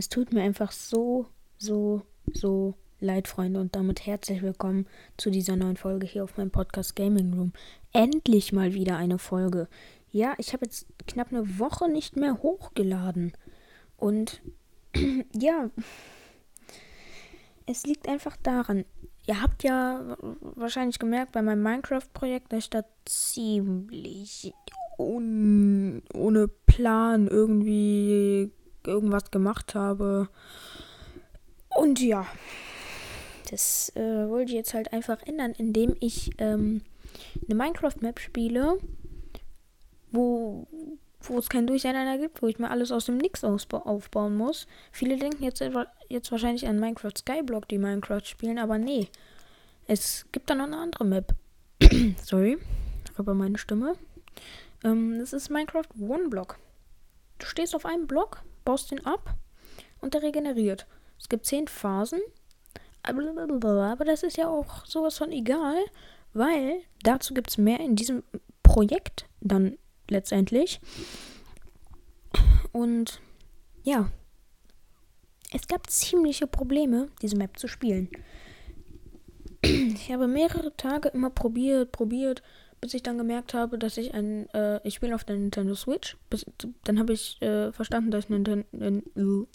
Es tut mir einfach so, so, so leid, Freunde. Und damit herzlich willkommen zu dieser neuen Folge hier auf meinem Podcast Gaming Room. Endlich mal wieder eine Folge. Ja, ich habe jetzt knapp eine Woche nicht mehr hochgeladen. Und ja, es liegt einfach daran. Ihr habt ja wahrscheinlich gemerkt bei meinem Minecraft-Projekt, dass ich da ziemlich un ohne Plan irgendwie irgendwas gemacht habe. Und ja, das äh, wollte ich jetzt halt einfach ändern, indem ich ähm, eine Minecraft-Map spiele, wo, wo es kein Durcheinander gibt, wo ich mir alles aus dem Nix aufbauen muss. Viele denken jetzt, jetzt wahrscheinlich an Minecraft Skyblock, die Minecraft spielen, aber nee. Es gibt da noch eine andere Map. Sorry, aber meine Stimme. Ähm, das ist Minecraft One Block. Du stehst auf einem Block, baust ihn ab und der regeneriert. Es gibt zehn Phasen. Aber das ist ja auch sowas von egal, weil dazu gibt es mehr in diesem Projekt dann letztendlich. Und ja, es gab ziemliche Probleme, diese Map zu spielen. Ich habe mehrere Tage immer probiert, probiert, bis ich dann gemerkt habe, dass ich ein, äh, ich spiele auf der Nintendo Switch. Bis, dann habe ich äh, verstanden, dass ich,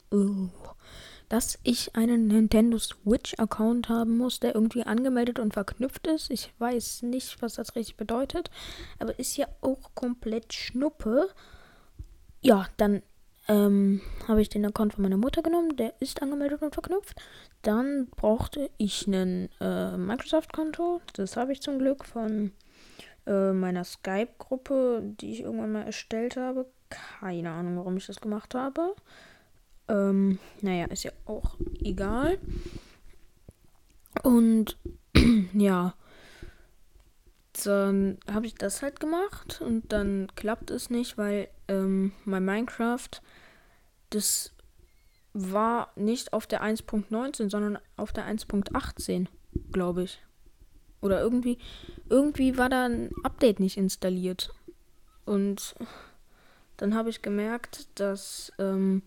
dass ich einen Nintendo Switch Account haben muss, der irgendwie angemeldet und verknüpft ist. Ich weiß nicht, was das richtig bedeutet, aber ist ja auch komplett Schnuppe. Ja, dann ähm, habe ich den Account von meiner Mutter genommen, der ist angemeldet und verknüpft. Dann brauchte ich ein äh, Microsoft-Konto, das habe ich zum Glück von äh, meiner Skype-Gruppe, die ich irgendwann mal erstellt habe. Keine Ahnung, warum ich das gemacht habe. Ähm, naja, ist ja auch egal. Und ja, dann habe ich das halt gemacht und dann klappt es nicht, weil ähm, mein Minecraft, das war nicht auf der 1.19, sondern auf der 1.18, glaube ich. Oder irgendwie, irgendwie war da ein Update nicht installiert. Und dann habe ich gemerkt, dass ähm,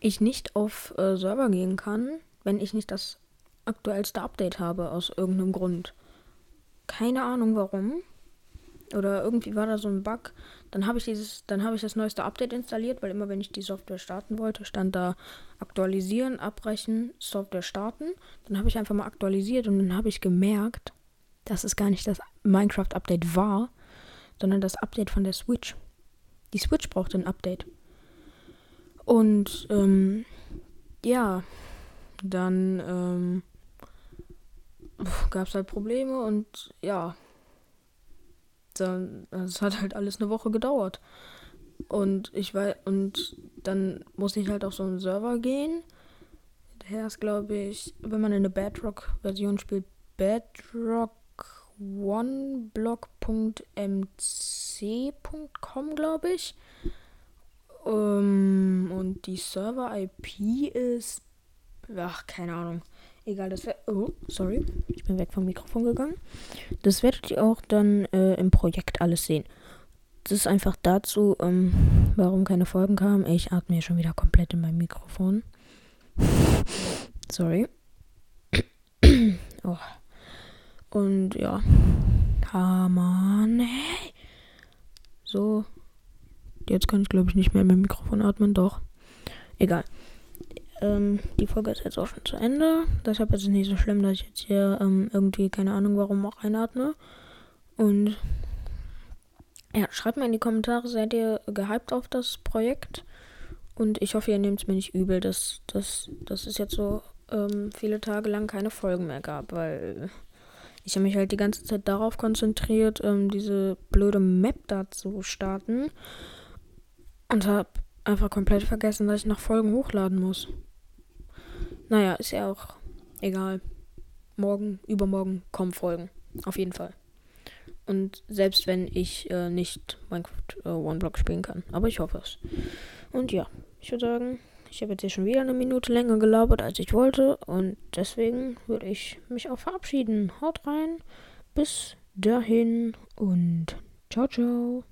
ich nicht auf äh, Server gehen kann, wenn ich nicht das aktuellste Update habe, aus irgendeinem Grund. Keine Ahnung warum. Oder irgendwie war da so ein Bug. Dann habe ich dieses, dann habe ich das neueste Update installiert, weil immer wenn ich die Software starten wollte, stand da aktualisieren, abbrechen, Software starten. Dann habe ich einfach mal aktualisiert und dann habe ich gemerkt, dass es gar nicht das Minecraft-Update war, sondern das Update von der Switch. Die Switch brauchte ein Update. Und ähm, ja, dann ähm, gab es halt Probleme und ja, dann, es hat halt alles eine Woche gedauert. Und ich weiß, und dann muss ich halt auf so einen Server gehen. Der ist, glaube ich, wenn man in eine Bedrock-Version spielt, Bedrock oneblock.mc.com, glaube ich. Ähm, und die Server-IP ist. Ach, keine Ahnung. Egal, das wäre. Oh, sorry. Ich bin weg vom Mikrofon gegangen. Das werdet ihr auch dann äh, im Projekt alles sehen. Das ist einfach dazu, ähm, warum keine Folgen kamen. Ich atme hier schon wieder komplett in meinem Mikrofon. sorry. oh. Und ja. Come on. Hey. So. Jetzt kann ich, glaube ich, nicht mehr mit dem Mikrofon atmen. Doch. Egal. Ähm, die Folge ist jetzt auch schon zu Ende. Deshalb ist es nicht so schlimm, dass ich jetzt hier ähm, irgendwie, keine Ahnung, warum auch einatme. Und ja, schreibt mir in die Kommentare, seid ihr gehypt auf das Projekt? Und ich hoffe, ihr nehmt es mir nicht übel, dass, dass, dass es jetzt so ähm, viele Tage lang keine Folgen mehr gab, weil ich habe mich halt die ganze Zeit darauf konzentriert, ähm, diese blöde Map da zu starten. Und habe einfach komplett vergessen, dass ich noch Folgen hochladen muss. Naja, ist ja auch egal. Morgen, übermorgen kommen Folgen. Auf jeden Fall. Und selbst wenn ich äh, nicht Minecraft äh, One Block spielen kann. Aber ich hoffe es. Und ja, ich würde sagen, ich habe jetzt hier schon wieder eine Minute länger gelabert, als ich wollte. Und deswegen würde ich mich auch verabschieden. Haut rein. Bis dahin und ciao, ciao.